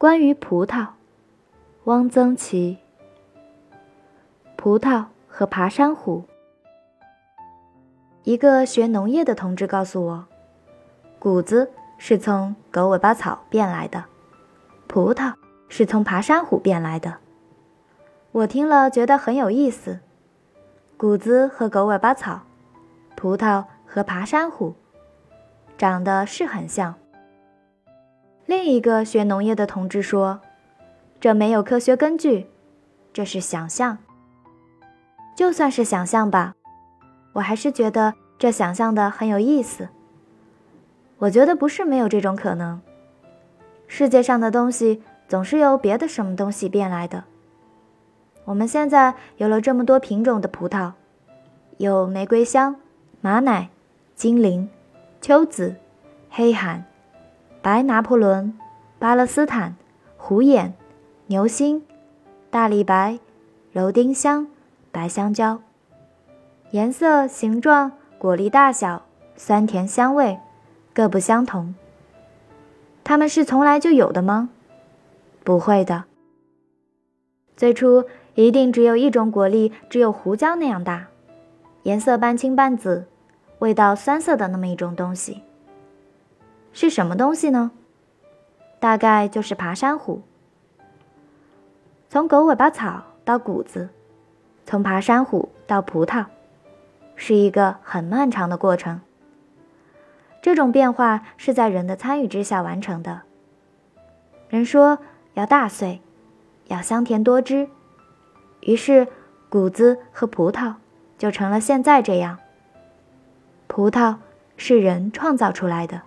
关于葡萄，汪曾祺。葡萄和爬山虎。一个学农业的同志告诉我，谷子是从狗尾巴草变来的，葡萄是从爬山虎变来的。我听了觉得很有意思，谷子和狗尾巴草，葡萄和爬山虎，长得是很像。另一个学农业的同志说：“这没有科学根据，这是想象。就算是想象吧，我还是觉得这想象的很有意思。我觉得不是没有这种可能。世界上的东西总是由别的什么东西变来的。我们现在有了这么多品种的葡萄，有玫瑰香、马奶、精灵、秋子、黑罕。”白拿破仑、巴勒斯坦、虎眼、牛心、大理白、柔丁香、白香蕉，颜色、形状、果粒大小、酸甜香味各不相同。它们是从来就有的吗？不会的。最初一定只有一种果粒，只有胡椒那样大，颜色半青半紫，味道酸涩的那么一种东西。是什么东西呢？大概就是爬山虎。从狗尾巴草到谷子，从爬山虎到葡萄，是一个很漫长的过程。这种变化是在人的参与之下完成的。人说要大穗，要香甜多汁，于是谷子和葡萄就成了现在这样。葡萄是人创造出来的。